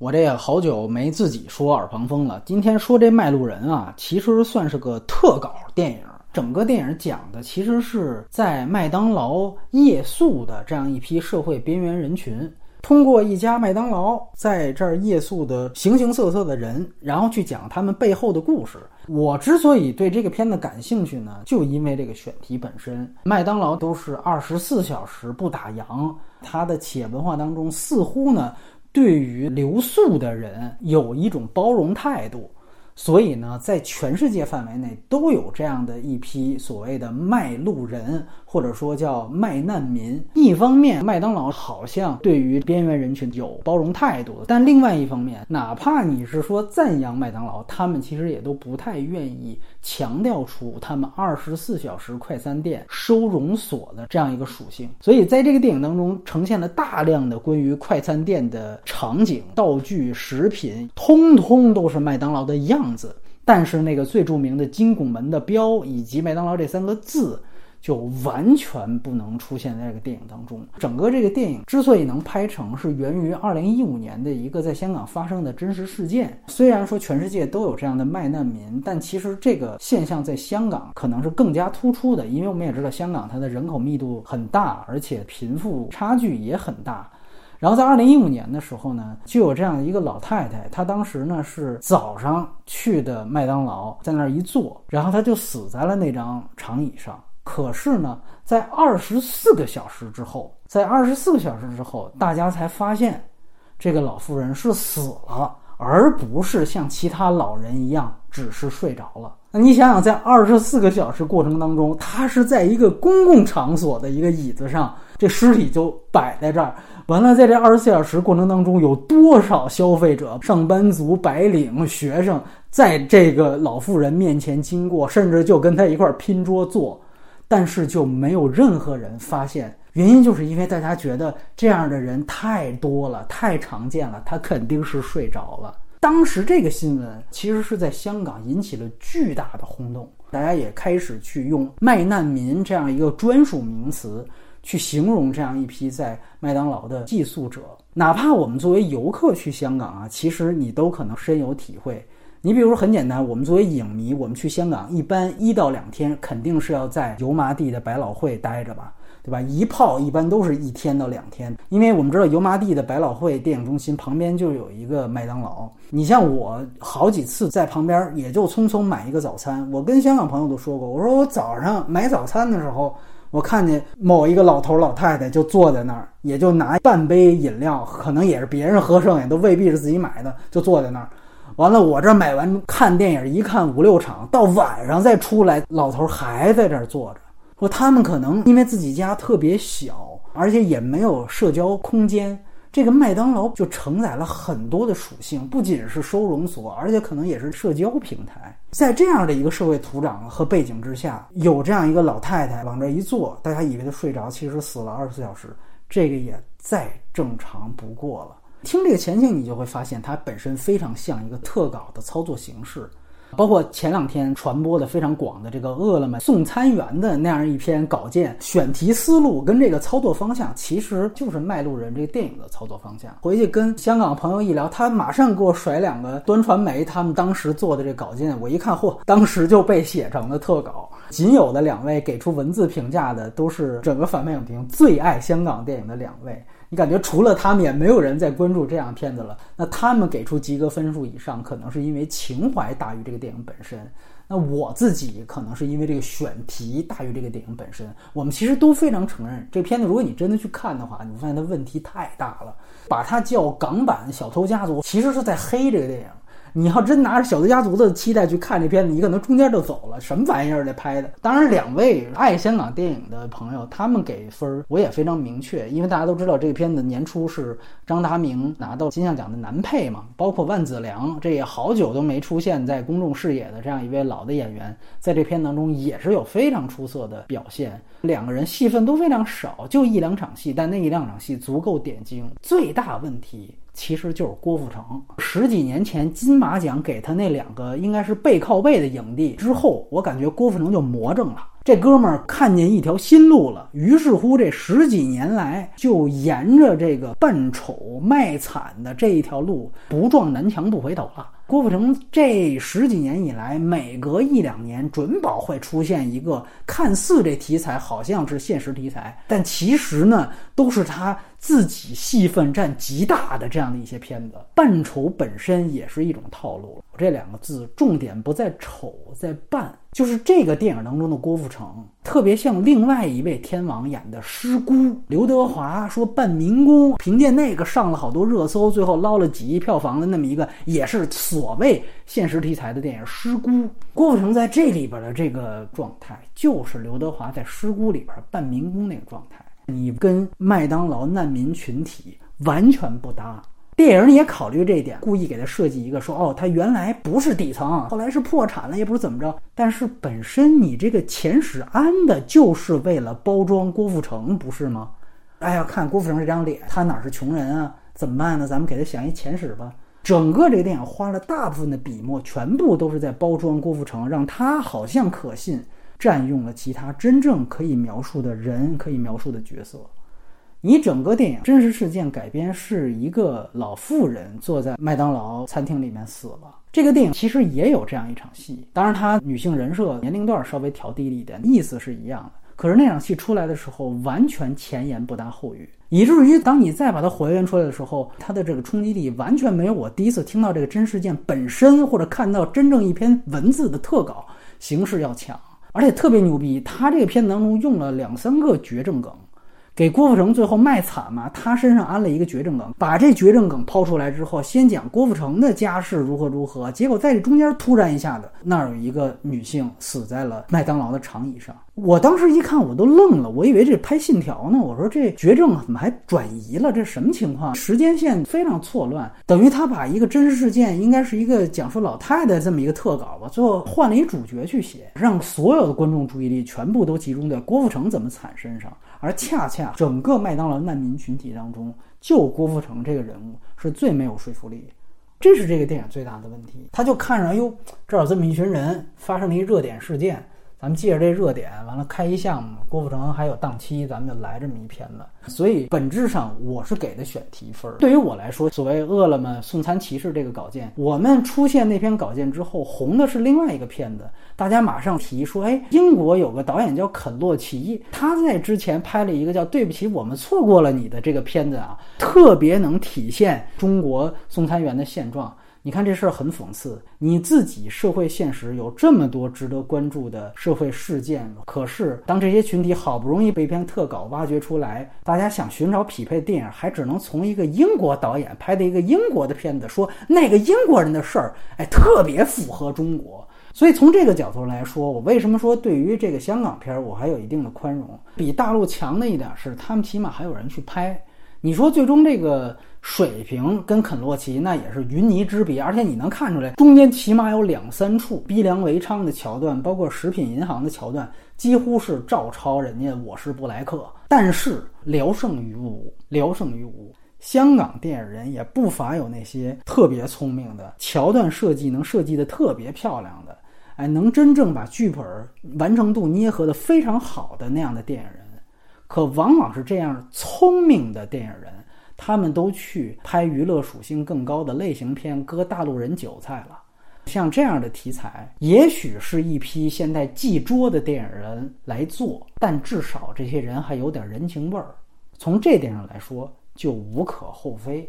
我这也好久没自己说耳旁风了。今天说这《卖路人》啊，其实算是个特稿电影。整个电影讲的其实是在麦当劳夜宿的这样一批社会边缘人群。通过一家麦当劳在这儿夜宿的形形色色的人，然后去讲他们背后的故事。我之所以对这个片子感兴趣呢，就因为这个选题本身。麦当劳都是二十四小时不打烊，它的企业文化当中似乎呢，对于留宿的人有一种包容态度。所以呢，在全世界范围内都有这样的一批所谓的卖路人，或者说叫卖难民。一方面，麦当劳好像对于边缘人群有包容态度，但另外一方面，哪怕你是说赞扬麦当劳，他们其实也都不太愿意强调出他们二十四小时快餐店收容所的这样一个属性。所以，在这个电影当中，呈现了大量的关于快餐店的场景、道具、食品，通通都是麦当劳的样。子，但是那个最著名的金拱门的标以及麦当劳这三个字，就完全不能出现在这个电影当中。整个这个电影之所以能拍成，是源于二零一五年的一个在香港发生的真实事件。虽然说全世界都有这样的卖难民，但其实这个现象在香港可能是更加突出的，因为我们也知道香港它的人口密度很大，而且贫富差距也很大。然后在二零一五年的时候呢，就有这样一个老太太，她当时呢是早上去的麦当劳，在那儿一坐，然后她就死在了那张长椅上。可是呢，在二十四个小时之后，在二十四个小时之后，大家才发现，这个老妇人是死了，而不是像其他老人一样只是睡着了。那你想想，在二十四个小时过程当中，她是在一个公共场所的一个椅子上，这尸体就摆在这儿。完了，在这二十四小时过程当中，有多少消费者、上班族、白领、学生在这个老妇人面前经过，甚至就跟他一块拼桌坐，但是就没有任何人发现。原因就是因为大家觉得这样的人太多了，太常见了，他肯定是睡着了。当时这个新闻其实是在香港引起了巨大的轰动，大家也开始去用“卖难民”这样一个专属名词。去形容这样一批在麦当劳的寄宿者，哪怕我们作为游客去香港啊，其实你都可能深有体会。你比如说很简单，我们作为影迷，我们去香港一般一到两天，肯定是要在油麻地的百老汇待着吧，对吧？一泡一般都是一天到两天，因为我们知道油麻地的百老汇电影中心旁边就有一个麦当劳。你像我好几次在旁边，也就匆匆买一个早餐。我跟香港朋友都说过，我说我早上买早餐的时候。我看见某一个老头老太太就坐在那儿，也就拿半杯饮料，可能也是别人喝剩下，都未必是自己买的，就坐在那儿。完了，我这买完看电影，一看五六场，到晚上再出来，老头还在这儿坐着。说他们可能因为自己家特别小，而且也没有社交空间。这个麦当劳就承载了很多的属性，不仅是收容所，而且可能也是社交平台。在这样的一个社会土壤和背景之下，有这样一个老太太往这一坐，大家以为她睡着，其实死了二十四小时，这个也再正常不过了。听这个前景，你就会发现它本身非常像一个特稿的操作形式。包括前两天传播的非常广的这个饿了么送餐员的那样一篇稿件，选题思路跟这个操作方向，其实就是《卖路人》这个电影的操作方向。回去跟香港朋友一聊，他马上给我甩两个端传媒他们当时做的这稿件，我一看，嚯，当时就被写成了特稿。仅有的两位给出文字评价的，都是整个反派影评最爱香港电影的两位。你感觉除了他们，也没有人在关注这样的片子了。那他们给出及格分数以上，可能是因为情怀大于这个电影本身。那我自己可能是因为这个选题大于这个电影本身。我们其实都非常承认，这片子如果你真的去看的话，你发现它问题太大了。把它叫港版《小偷家族》，其实是在黑这个电影。你要真拿着《小偷家族》的期待去看这片子，你可能中间就走了。什么玩意儿这拍的？当然，两位爱香港电影的朋友，他们给分儿我也非常明确，因为大家都知道这个片子年初是张达明拿到金像奖的男配嘛，包括万梓良，这也好久都没出现在公众视野的这样一位老的演员，在这片当中也是有非常出色的表现。两个人戏份都非常少，就一两场戏，但那一两场戏足够点睛。最大问题。其实就是郭富城。十几年前金马奖给他那两个应该是背靠背的影帝之后，我感觉郭富城就魔怔了。这哥们儿看见一条新路了，于是乎这十几年来就沿着这个扮丑卖惨的这一条路，不撞南墙不回头了。郭富城这十几年以来，每隔一两年准保会出现一个看似这题材好像是现实题材，但其实呢都是他自己戏份占极大的这样的一些片子。扮丑本身也是一种套路，这两个字重点不在丑，在扮。就是这个电影当中的郭富城，特别像另外一位天王演的师姑刘德华，说扮民工，凭借那个上了好多热搜，最后捞了几亿票房的那么一个，也是所谓现实题材的电影《师姑》。郭富城在这里边的这个状态，就是刘德华在《师姑》里边扮民工那个状态，你跟麦当劳难民群体完全不搭。电影也考虑这一点，故意给他设计一个说，哦，他原来不是底层，后来是破产了，也不是怎么着。但是本身你这个前史安的就是为了包装郭富城，不是吗？哎呀，看郭富城这张脸，他哪是穷人啊？怎么办呢？咱们给他想一前史吧。整个这个电影花了大部分的笔墨，全部都是在包装郭富城，让他好像可信，占用了其他真正可以描述的人，可以描述的角色。你整个电影真实事件改编是一个老妇人坐在麦当劳餐厅里面死了。这个电影其实也有这样一场戏，当然它女性人设年龄段稍微调低了一点，意思是一样的。可是那场戏出来的时候，完全前言不搭后语，以至于当你再把它还原出来的时候，它的这个冲击力完全没有我第一次听到这个真事件本身，或者看到真正一篇文字的特稿形式要强。而且特别牛逼，他这个片子当中用了两三个绝症梗。给郭富城最后卖惨嘛，他身上安了一个绝症梗，把这绝症梗抛出来之后，先讲郭富城的家世如何如何，结果在这中间突然一下子，那儿有一个女性死在了麦当劳的长椅上。我当时一看，我都愣了，我以为这拍信条呢。我说这绝症怎么还转移了？这什么情况？时间线非常错乱，等于他把一个真实事件，应该是一个讲述老太太这么一个特稿吧，最后换了一主角去写，让所有的观众注意力全部都集中在郭富城怎么惨身上。而恰恰整个麦当劳难民群体当中，就郭富城这个人物是最没有说服力，这是这个电影最大的问题。他就看着，哟，这儿有这么一群人，发生了一热点事件。咱们借着这热点，完了开一项目，郭富城还有档期，咱们就来这么一片子。所以本质上我是给的选题分儿。对于我来说，所谓饿了么送餐骑士这个稿件，我们出现那篇稿件之后，红的是另外一个片子，大家马上提说，哎，英国有个导演叫肯洛奇，他在之前拍了一个叫《对不起，我们错过了你》的这个片子啊，特别能体现中国送餐员的现状。你看这事儿很讽刺，你自己社会现实有这么多值得关注的社会事件，可是当这些群体好不容易被一篇特稿挖掘出来，大家想寻找匹配电影，还只能从一个英国导演拍的一个英国的片子，说那个英国人的事儿，哎，特别符合中国。所以从这个角度来说，我为什么说对于这个香港片儿，我还有一定的宽容？比大陆强的一点是，他们起码还有人去拍。你说最终这个。水平跟肯洛奇那也是云泥之别，而且你能看出来，中间起码有两三处逼良为娼的桥段，包括食品银行的桥段，几乎是照抄人家《我是布莱克》，但是聊胜于无，聊胜于无。香港电影人也不乏有那些特别聪明的桥段设计，能设计的特别漂亮的，哎，能真正把剧本完成度捏合的非常好的那样的电影人，可往往是这样聪明的电影人。他们都去拍娱乐属性更高的类型片，割大陆人韭菜了。像这样的题材，也许是一批现在记桌的电影人来做，但至少这些人还有点人情味儿。从这点上来说，就无可厚非。